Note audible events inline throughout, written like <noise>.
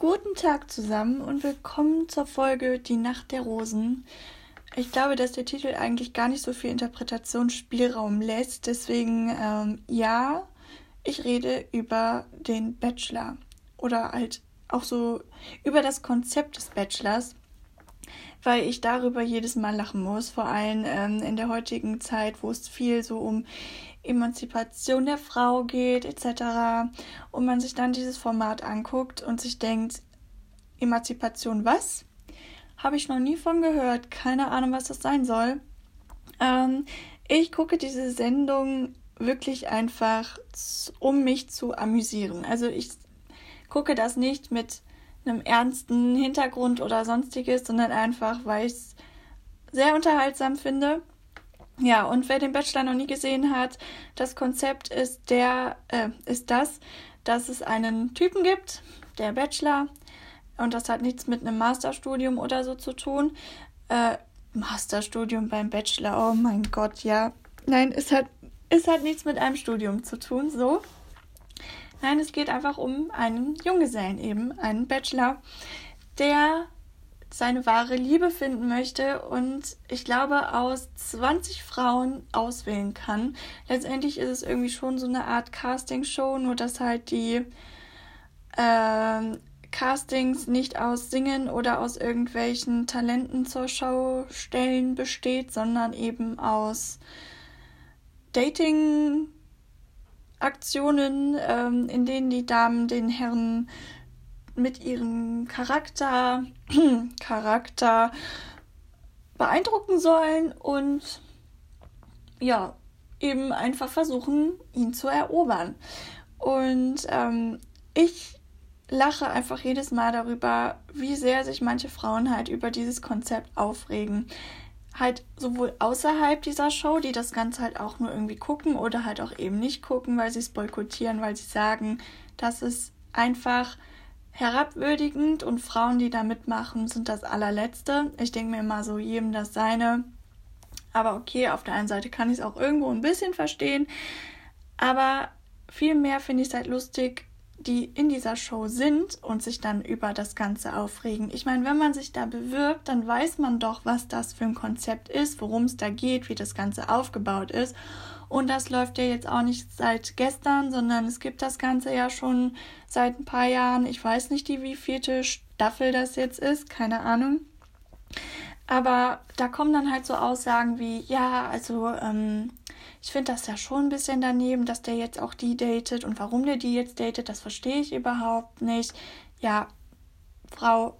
Guten Tag zusammen und willkommen zur Folge Die Nacht der Rosen. Ich glaube, dass der Titel eigentlich gar nicht so viel Interpretationsspielraum lässt. Deswegen, ähm, ja, ich rede über den Bachelor oder halt auch so über das Konzept des Bachelors, weil ich darüber jedes Mal lachen muss. Vor allem ähm, in der heutigen Zeit, wo es viel so um Emanzipation der Frau geht etc. Und man sich dann dieses Format anguckt und sich denkt, Emanzipation was? Habe ich noch nie von gehört. Keine Ahnung, was das sein soll. Ähm, ich gucke diese Sendung wirklich einfach, um mich zu amüsieren. Also ich gucke das nicht mit einem ernsten Hintergrund oder sonstiges, sondern einfach, weil ich es sehr unterhaltsam finde. Ja, und wer den Bachelor noch nie gesehen hat, das Konzept ist der, äh, ist das, dass es einen Typen gibt, der Bachelor, und das hat nichts mit einem Masterstudium oder so zu tun. Äh, Masterstudium beim Bachelor, oh mein Gott, ja. Nein, es hat, es hat nichts mit einem Studium zu tun, so. Nein, es geht einfach um einen Junggesellen eben, einen Bachelor, der seine wahre Liebe finden möchte und ich glaube aus 20 Frauen auswählen kann. Letztendlich ist es irgendwie schon so eine Art Casting-Show, nur dass halt die äh, Castings nicht aus Singen oder aus irgendwelchen Talenten zur Show stellen besteht, sondern eben aus Dating-Aktionen, ähm, in denen die Damen den Herren mit ihrem Charakter, <clears throat> Charakter beeindrucken sollen und ja, eben einfach versuchen, ihn zu erobern. Und ähm, ich lache einfach jedes Mal darüber, wie sehr sich manche Frauen halt über dieses Konzept aufregen. Halt sowohl außerhalb dieser Show, die das Ganze halt auch nur irgendwie gucken oder halt auch eben nicht gucken, weil sie es boykottieren, weil sie sagen, das ist einfach herabwürdigend und Frauen, die da mitmachen, sind das allerletzte. Ich denke mir immer so, jedem das seine. Aber okay, auf der einen Seite kann ich es auch irgendwo ein bisschen verstehen. Aber vielmehr finde ich es halt lustig, die in dieser Show sind und sich dann über das Ganze aufregen. Ich meine, wenn man sich da bewirbt, dann weiß man doch, was das für ein Konzept ist, worum es da geht, wie das Ganze aufgebaut ist. Und das läuft ja jetzt auch nicht seit gestern, sondern es gibt das Ganze ja schon seit ein paar Jahren. Ich weiß nicht, die wievielte Staffel das jetzt ist, keine Ahnung. Aber da kommen dann halt so Aussagen wie, ja, also ähm, ich finde das ja schon ein bisschen daneben, dass der jetzt auch die datet und warum der die jetzt datet, das verstehe ich überhaupt nicht. Ja, Frau,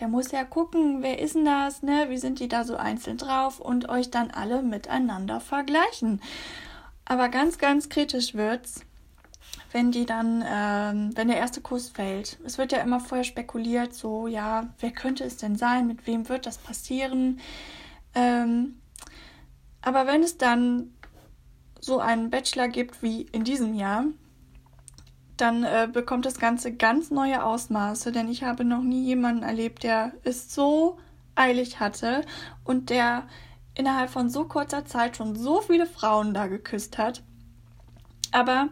der muss ja gucken, wer ist denn das, ne? Wie sind die da so einzeln drauf und euch dann alle miteinander vergleichen. Aber ganz, ganz kritisch wird's, wenn die dann, ähm, wenn der erste Kuss fällt. Es wird ja immer vorher spekuliert, so, ja, wer könnte es denn sein, mit wem wird das passieren? Ähm, aber wenn es dann so einen Bachelor gibt wie in diesem Jahr, dann äh, bekommt das Ganze ganz neue Ausmaße, denn ich habe noch nie jemanden erlebt, der es so eilig hatte und der innerhalb von so kurzer Zeit schon so viele Frauen da geküsst hat. Aber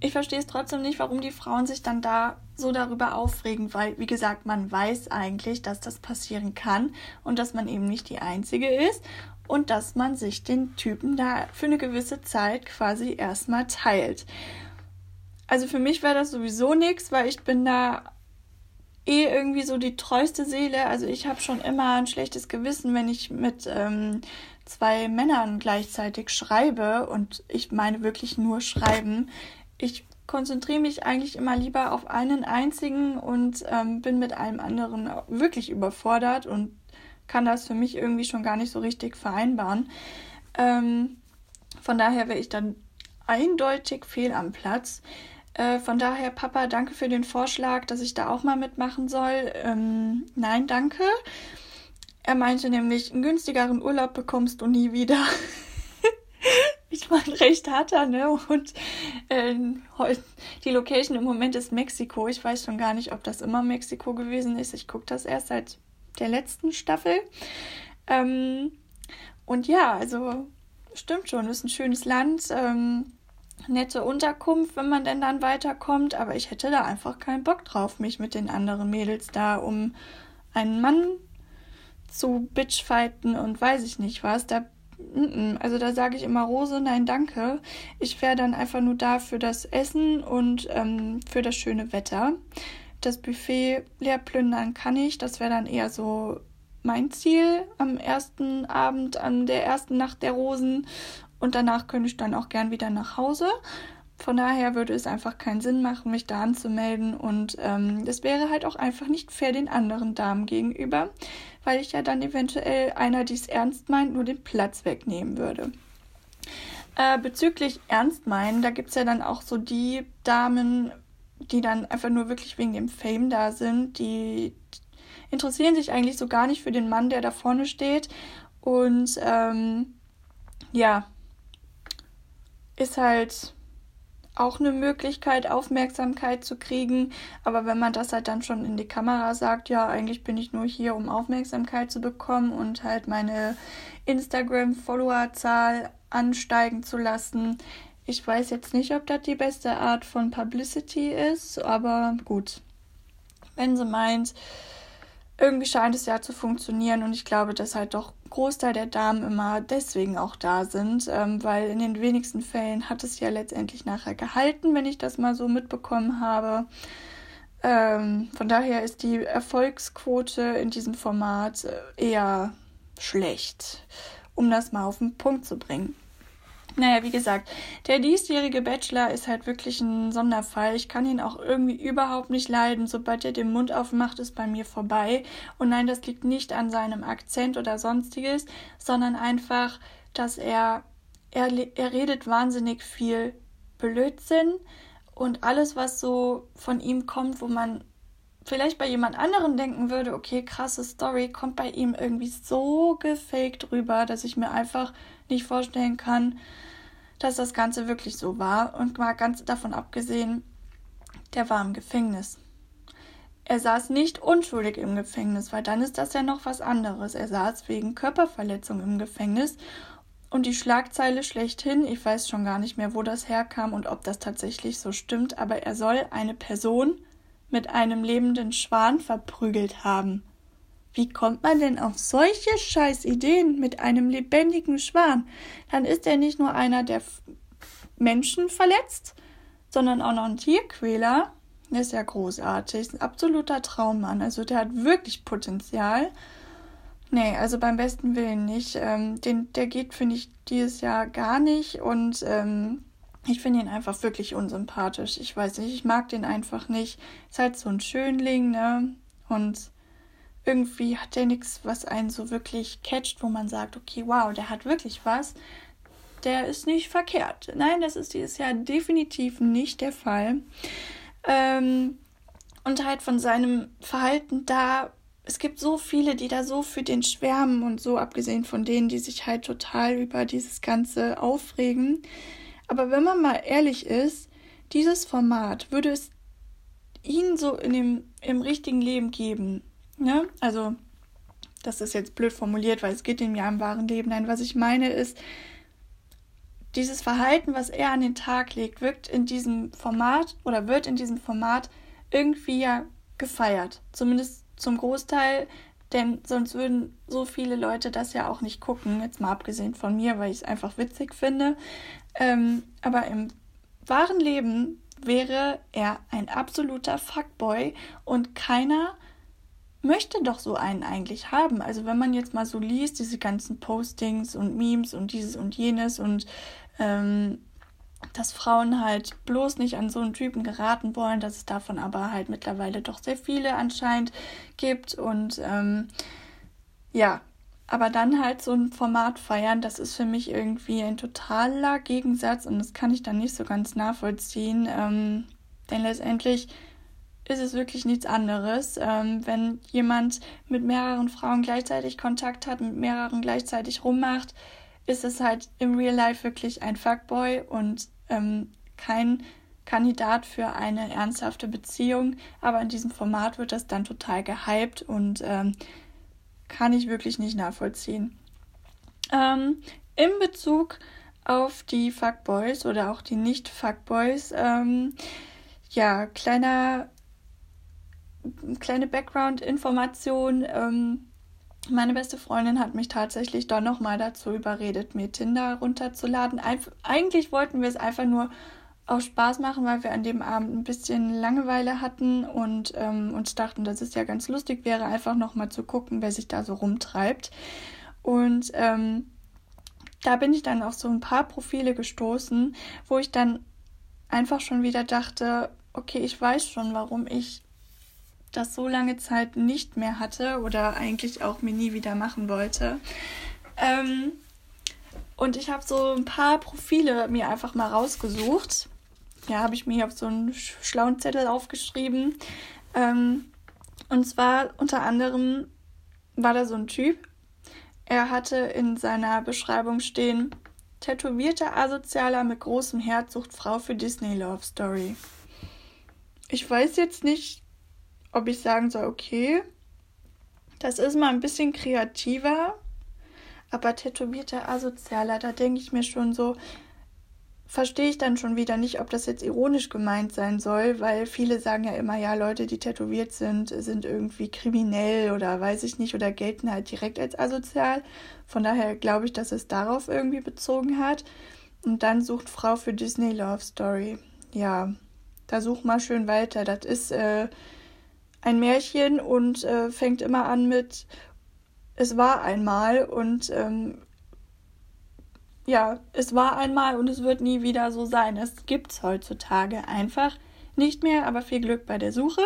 ich verstehe es trotzdem nicht, warum die Frauen sich dann da so darüber aufregen, weil, wie gesagt, man weiß eigentlich, dass das passieren kann und dass man eben nicht die Einzige ist und dass man sich den Typen da für eine gewisse Zeit quasi erstmal teilt. Also für mich wäre das sowieso nichts, weil ich bin da eh irgendwie so die treueste Seele. Also ich habe schon immer ein schlechtes Gewissen, wenn ich mit ähm, zwei Männern gleichzeitig schreibe und ich meine wirklich nur schreiben. Ich konzentriere mich eigentlich immer lieber auf einen einzigen und ähm, bin mit einem anderen wirklich überfordert und kann das für mich irgendwie schon gar nicht so richtig vereinbaren. Ähm, von daher wäre ich dann eindeutig fehl am Platz. Äh, von daher, Papa, danke für den Vorschlag, dass ich da auch mal mitmachen soll. Ähm, nein, danke. Er meinte nämlich, einen günstigeren Urlaub bekommst du nie wieder. <laughs> ich meine, recht hat er, ne? Und äh, die Location im Moment ist Mexiko. Ich weiß schon gar nicht, ob das immer Mexiko gewesen ist. Ich gucke das erst seit der letzten Staffel. Ähm, und ja, also stimmt schon, ist ein schönes Land. Ähm, nette Unterkunft, wenn man denn dann weiterkommt, aber ich hätte da einfach keinen Bock drauf, mich mit den anderen Mädels da um einen Mann zu bitchfighten und weiß ich nicht was. Da, also da sage ich immer Rose, nein, danke. Ich wäre dann einfach nur da für das Essen und ähm, für das schöne Wetter. Das Buffet leer plündern kann ich. Das wäre dann eher so mein Ziel am ersten Abend, an der ersten Nacht der Rosen. Und danach könnte ich dann auch gern wieder nach Hause. Von daher würde es einfach keinen Sinn machen, mich da anzumelden. Und ähm, das wäre halt auch einfach nicht fair den anderen Damen gegenüber, weil ich ja dann eventuell einer, die es ernst meint, nur den Platz wegnehmen würde. Äh, bezüglich ernst meinen, da gibt es ja dann auch so die Damen, die dann einfach nur wirklich wegen dem Fame da sind, die interessieren sich eigentlich so gar nicht für den Mann, der da vorne steht. Und ähm, ja, ist halt auch eine Möglichkeit, Aufmerksamkeit zu kriegen. Aber wenn man das halt dann schon in die Kamera sagt, ja, eigentlich bin ich nur hier, um Aufmerksamkeit zu bekommen und halt meine Instagram-Followerzahl ansteigen zu lassen. Ich weiß jetzt nicht, ob das die beste Art von Publicity ist, aber gut. Wenn sie meint, irgendwie scheint es ja zu funktionieren und ich glaube, dass halt doch Großteil der Damen immer deswegen auch da sind, ähm, weil in den wenigsten Fällen hat es ja letztendlich nachher gehalten, wenn ich das mal so mitbekommen habe. Ähm, von daher ist die Erfolgsquote in diesem Format äh, eher schlecht, um das mal auf den Punkt zu bringen. Naja, wie gesagt, der diesjährige Bachelor ist halt wirklich ein Sonderfall. Ich kann ihn auch irgendwie überhaupt nicht leiden. Sobald er den Mund aufmacht, ist bei mir vorbei. Und nein, das liegt nicht an seinem Akzent oder sonstiges, sondern einfach, dass er, er, er redet wahnsinnig viel Blödsinn und alles, was so von ihm kommt, wo man vielleicht bei jemand anderem denken würde, okay, krasse Story, kommt bei ihm irgendwie so gefaked rüber, dass ich mir einfach nicht vorstellen kann, dass das Ganze wirklich so war. Und mal ganz davon abgesehen, der war im Gefängnis. Er saß nicht unschuldig im Gefängnis, weil dann ist das ja noch was anderes. Er saß wegen Körperverletzung im Gefängnis. Und die Schlagzeile schlechthin, ich weiß schon gar nicht mehr, wo das herkam und ob das tatsächlich so stimmt, aber er soll eine Person mit einem lebenden Schwan verprügelt haben. Wie kommt man denn auf solche Scheißideen mit einem lebendigen Schwan? Dann ist er nicht nur einer, der Menschen verletzt, sondern auch noch ein Tierquäler. Der ist ja großartig, ein absoluter Traummann. Also der hat wirklich Potenzial. Nee, also beim besten Willen nicht. Ähm, den, der geht, finde ich, dieses Jahr gar nicht. Und ähm, ich finde ihn einfach wirklich unsympathisch. Ich weiß nicht, ich mag den einfach nicht. Ist halt so ein Schönling, ne? Und irgendwie hat der nichts, was einen so wirklich catcht, wo man sagt, okay, wow, der hat wirklich was. Der ist nicht verkehrt. Nein, das ist dieses Jahr definitiv nicht der Fall. Ähm, und halt von seinem Verhalten da, es gibt so viele, die da so für den schwärmen und so, abgesehen von denen, die sich halt total über dieses Ganze aufregen. Aber wenn man mal ehrlich ist, dieses Format würde es ihn so in dem, im richtigen Leben geben, Ne? Also, das ist jetzt blöd formuliert, weil es geht ihm ja im wahren Leben. Nein, was ich meine ist, dieses Verhalten, was er an den Tag legt, wirkt in diesem Format oder wird in diesem Format irgendwie ja gefeiert. Zumindest zum Großteil, denn sonst würden so viele Leute das ja auch nicht gucken. Jetzt mal abgesehen von mir, weil ich es einfach witzig finde. Ähm, aber im wahren Leben wäre er ein absoluter Fuckboy und keiner möchte doch so einen eigentlich haben. Also wenn man jetzt mal so liest, diese ganzen Postings und Memes und dieses und jenes und ähm, dass Frauen halt bloß nicht an so einen Typen geraten wollen, dass es davon aber halt mittlerweile doch sehr viele anscheinend gibt und ähm, ja, aber dann halt so ein Format feiern, das ist für mich irgendwie ein totaler Gegensatz und das kann ich dann nicht so ganz nachvollziehen, ähm, denn letztendlich ist es wirklich nichts anderes. Ähm, wenn jemand mit mehreren Frauen gleichzeitig Kontakt hat, mit mehreren gleichzeitig rummacht, ist es halt im Real Life wirklich ein Fuckboy und ähm, kein Kandidat für eine ernsthafte Beziehung. Aber in diesem Format wird das dann total gehypt und ähm, kann ich wirklich nicht nachvollziehen. Ähm, in Bezug auf die Fuckboys oder auch die Nicht-Fuckboys. Ähm, ja, kleiner, kleine Background-Information. Ähm, meine beste Freundin hat mich tatsächlich doch nochmal dazu überredet, mir Tinder runterzuladen. Einf eigentlich wollten wir es einfach nur aus Spaß machen, weil wir an dem Abend ein bisschen Langeweile hatten und ähm, uns dachten, dass es ja ganz lustig wäre, einfach nochmal zu gucken, wer sich da so rumtreibt. Und ähm, da bin ich dann auf so ein paar Profile gestoßen, wo ich dann einfach schon wieder dachte, okay, ich weiß schon, warum ich das so lange Zeit nicht mehr hatte oder eigentlich auch mir nie wieder machen wollte. Ähm, und ich habe so ein paar Profile mir einfach mal rausgesucht. Ja, habe ich mir auf so einen schlauen Zettel aufgeschrieben. Ähm, und zwar unter anderem war da so ein Typ, er hatte in seiner Beschreibung stehen, tätowierter Asozialer mit großem Herz sucht Frau für Disney Love Story. Ich weiß jetzt nicht, ob ich sagen soll, okay, das ist mal ein bisschen kreativer, aber tätowierter Asozialer, da denke ich mir schon so, verstehe ich dann schon wieder nicht, ob das jetzt ironisch gemeint sein soll, weil viele sagen ja immer, ja, Leute, die tätowiert sind, sind irgendwie kriminell oder weiß ich nicht oder gelten halt direkt als asozial. Von daher glaube ich, dass es darauf irgendwie bezogen hat. Und dann sucht Frau für Disney Love Story. Ja, da such mal schön weiter. Das ist äh, ein Märchen und äh, fängt immer an mit Es war einmal und ähm, ja, es war einmal und es wird nie wieder so sein. Es gibt es heutzutage einfach nicht mehr, aber viel Glück bei der Suche.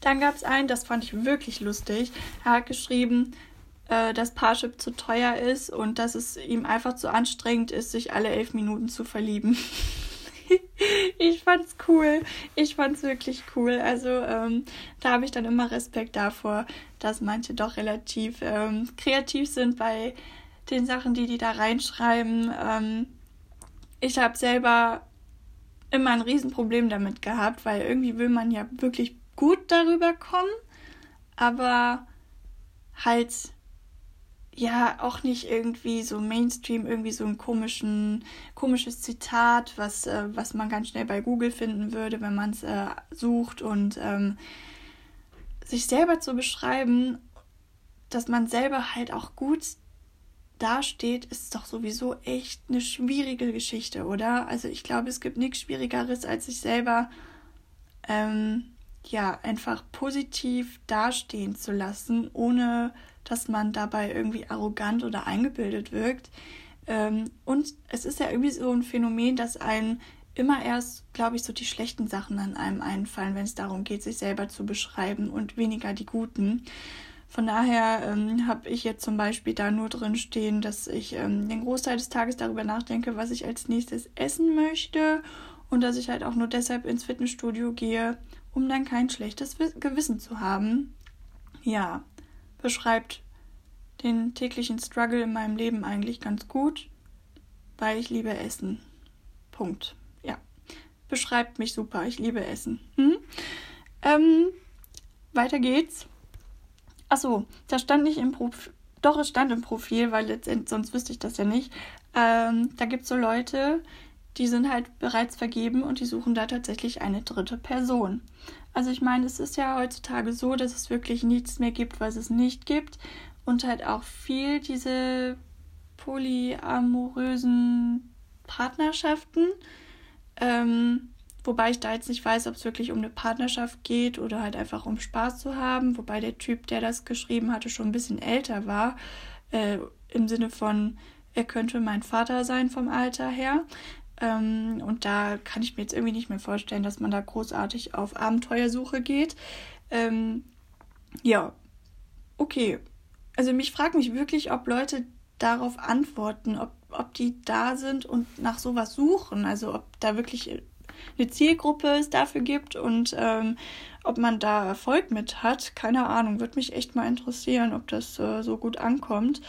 Dann gab es einen, das fand ich wirklich lustig. Er hat geschrieben, äh, dass Parship zu teuer ist und dass es ihm einfach zu anstrengend ist, sich alle elf Minuten zu verlieben. <laughs> <laughs> ich fand's cool. Ich fand's wirklich cool. Also ähm, da habe ich dann immer Respekt davor, dass manche doch relativ ähm, kreativ sind bei den Sachen, die die da reinschreiben. Ähm, ich habe selber immer ein Riesenproblem damit gehabt, weil irgendwie will man ja wirklich gut darüber kommen, aber halt ja auch nicht irgendwie so Mainstream, irgendwie so ein komischen, komisches Zitat, was, äh, was man ganz schnell bei Google finden würde, wenn man es äh, sucht und ähm, sich selber zu beschreiben, dass man selber halt auch gut dasteht, ist doch sowieso echt eine schwierige Geschichte, oder? Also ich glaube, es gibt nichts Schwierigeres, als sich selber ähm, ja einfach positiv dastehen zu lassen, ohne dass man dabei irgendwie arrogant oder eingebildet wirkt. Ähm, und es ist ja irgendwie so ein Phänomen, dass einem immer erst, glaube ich, so die schlechten Sachen an einem einfallen, wenn es darum geht, sich selber zu beschreiben und weniger die guten. Von daher ähm, habe ich jetzt zum Beispiel da nur drin stehen, dass ich ähm, den Großteil des Tages darüber nachdenke, was ich als nächstes essen möchte und dass ich halt auch nur deshalb ins Fitnessstudio gehe, um dann kein schlechtes Gewissen zu haben. Ja, beschreibt den täglichen Struggle in meinem Leben eigentlich ganz gut, weil ich liebe Essen. Punkt. Ja, beschreibt mich super. Ich liebe Essen. Hm? Ähm, weiter geht's. Achso, das stand nicht im Profil. Doch, es stand im Profil, weil letztendlich, sonst wüsste ich das ja nicht. Ähm, da gibt es so Leute, die sind halt bereits vergeben und die suchen da tatsächlich eine dritte Person. Also ich meine, es ist ja heutzutage so, dass es wirklich nichts mehr gibt, was es nicht gibt. Und halt auch viel diese polyamorösen Partnerschaften. Ähm, Wobei ich da jetzt nicht weiß, ob es wirklich um eine Partnerschaft geht oder halt einfach um Spaß zu haben. Wobei der Typ, der das geschrieben hatte, schon ein bisschen älter war. Äh, Im Sinne von, er könnte mein Vater sein vom Alter her. Ähm, und da kann ich mir jetzt irgendwie nicht mehr vorstellen, dass man da großartig auf Abenteuersuche geht. Ähm, ja, okay. Also mich fragt mich wirklich, ob Leute darauf antworten, ob, ob die da sind und nach sowas suchen. Also ob da wirklich eine Zielgruppe es dafür gibt und ähm, ob man da Erfolg mit hat, keine Ahnung. Würde mich echt mal interessieren, ob das äh, so gut ankommt.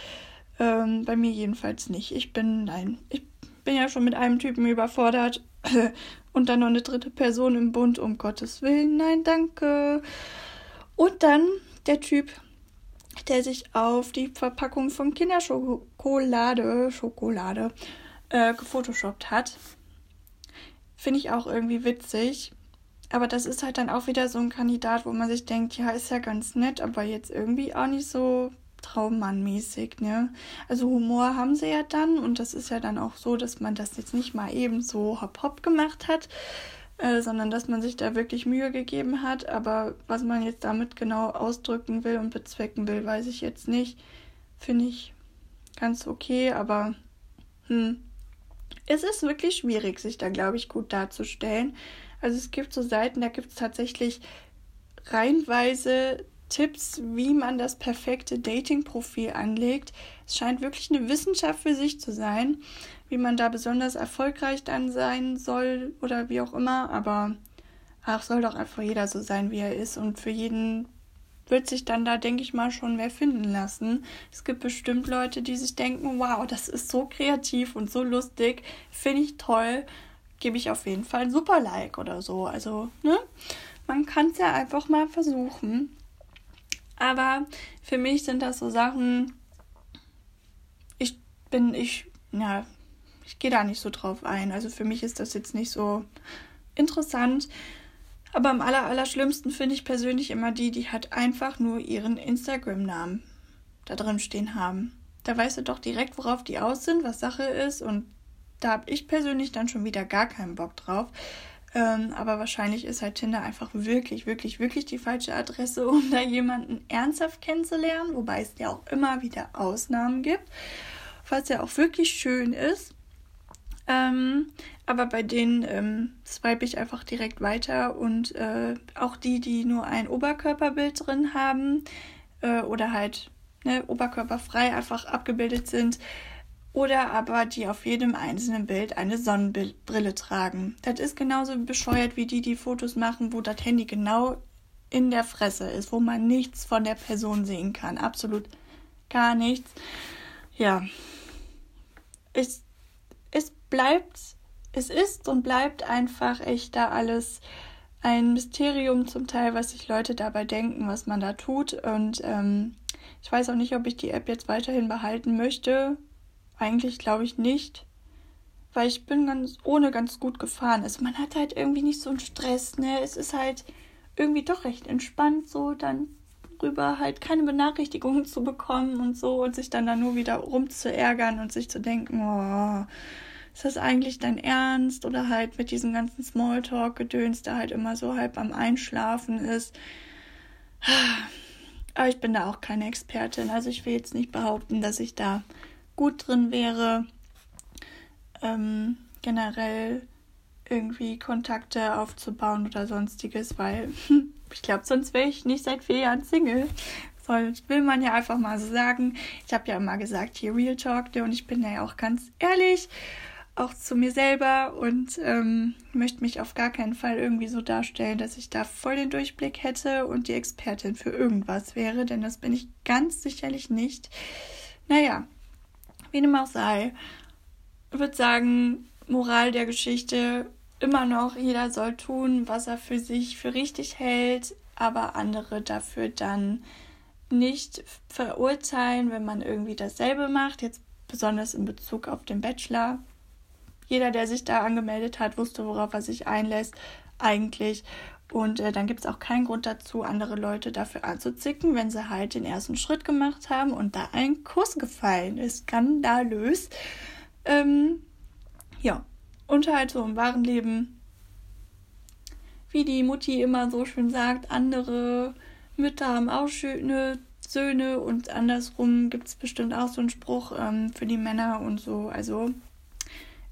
Ähm, bei mir jedenfalls nicht. Ich bin, nein, ich bin ja schon mit einem Typen überfordert <clears throat> und dann noch eine dritte Person im Bund, um Gottes Willen, nein, danke. Und dann der Typ, der sich auf die Verpackung von Kinderschokolade, Schokolade, äh, gefotoshoppt hat. Finde ich auch irgendwie witzig. Aber das ist halt dann auch wieder so ein Kandidat, wo man sich denkt, ja, ist ja ganz nett, aber jetzt irgendwie auch nicht so Traummannmäßig, ne? Also Humor haben sie ja dann und das ist ja dann auch so, dass man das jetzt nicht mal eben so hopp hopp gemacht hat, äh, sondern dass man sich da wirklich Mühe gegeben hat. Aber was man jetzt damit genau ausdrücken will und bezwecken will, weiß ich jetzt nicht. Finde ich ganz okay, aber hm. Es ist wirklich schwierig, sich da, glaube ich, gut darzustellen. Also es gibt so Seiten, da gibt es tatsächlich reihenweise Tipps, wie man das perfekte Dating-Profil anlegt. Es scheint wirklich eine Wissenschaft für sich zu sein, wie man da besonders erfolgreich dann sein soll oder wie auch immer. Aber ach, soll doch einfach jeder so sein, wie er ist. Und für jeden wird sich dann da, denke ich mal, schon mehr finden lassen. Es gibt bestimmt Leute, die sich denken, wow, das ist so kreativ und so lustig, finde ich toll, gebe ich auf jeden Fall ein super Like oder so. Also, ne? Man kann es ja einfach mal versuchen. Aber für mich sind das so Sachen, ich bin, ich, ja, ich gehe da nicht so drauf ein. Also für mich ist das jetzt nicht so interessant. Aber am aller, aller schlimmsten finde ich persönlich immer die, die halt einfach nur ihren Instagram-Namen da drin stehen haben. Da weißt du doch direkt, worauf die aus sind, was Sache ist. Und da habe ich persönlich dann schon wieder gar keinen Bock drauf. Ähm, aber wahrscheinlich ist halt Tinder einfach wirklich, wirklich, wirklich die falsche Adresse, um da jemanden ernsthaft kennenzulernen, wobei es ja auch immer wieder Ausnahmen gibt, was ja auch wirklich schön ist. Ähm, aber bei denen ähm, swipe ich einfach direkt weiter und äh, auch die, die nur ein Oberkörperbild drin haben äh, oder halt ne, oberkörperfrei einfach abgebildet sind, oder aber die auf jedem einzelnen Bild eine Sonnenbrille tragen. Das ist genauso bescheuert wie die, die Fotos machen, wo das Handy genau in der Fresse ist, wo man nichts von der Person sehen kann. Absolut gar nichts. Ja. Es, es bleibt, es ist und bleibt einfach echt da alles ein Mysterium zum Teil, was sich Leute dabei denken, was man da tut. Und ähm, ich weiß auch nicht, ob ich die App jetzt weiterhin behalten möchte eigentlich glaube ich nicht, weil ich bin ganz ohne ganz gut gefahren. Also man hat halt irgendwie nicht so einen Stress, ne? Es ist halt irgendwie doch recht entspannt, so dann rüber halt keine Benachrichtigungen zu bekommen und so und sich dann da nur wieder rumzuärgern und sich zu denken, oh, ist das eigentlich dein Ernst? Oder halt mit diesem ganzen Smalltalk-Gedöns, der halt immer so halb am Einschlafen ist. Aber ich bin da auch keine Expertin. Also ich will jetzt nicht behaupten, dass ich da gut drin wäre, ähm, generell irgendwie Kontakte aufzubauen oder sonstiges, weil <laughs> ich glaube, sonst wäre ich nicht seit vier Jahren Single. Soll, will man ja einfach mal so sagen. Ich habe ja immer gesagt, hier Real Talk, und ich bin ja auch ganz ehrlich, auch zu mir selber und ähm, möchte mich auf gar keinen Fall irgendwie so darstellen, dass ich da voll den Durchblick hätte und die Expertin für irgendwas wäre, denn das bin ich ganz sicherlich nicht. Naja, wie dem auch sei, würde sagen, Moral der Geschichte immer noch, jeder soll tun, was er für sich für richtig hält, aber andere dafür dann nicht verurteilen, wenn man irgendwie dasselbe macht, jetzt besonders in Bezug auf den Bachelor. Jeder, der sich da angemeldet hat, wusste, worauf er sich einlässt, eigentlich. Und äh, dann gibt es auch keinen Grund dazu, andere Leute dafür anzuzicken, wenn sie halt den ersten Schritt gemacht haben und da ein Kuss gefallen ist. Skandalös. Ähm, ja, und halt so im wahren Leben, wie die Mutti immer so schön sagt, andere Mütter haben auch schöne Söhne und andersrum gibt es bestimmt auch so einen Spruch ähm, für die Männer und so. Also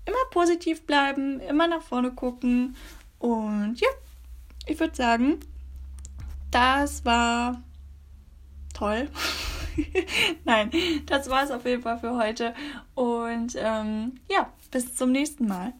immer positiv bleiben, immer nach vorne gucken und ja ich würde sagen, das war toll. <laughs> Nein, das war es auf jeden Fall für heute. Und ähm, ja, bis zum nächsten Mal.